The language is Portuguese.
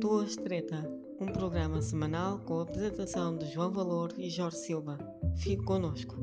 Tua Treta, um programa semanal com a apresentação de João Valor e Jorge Silva. Fique conosco.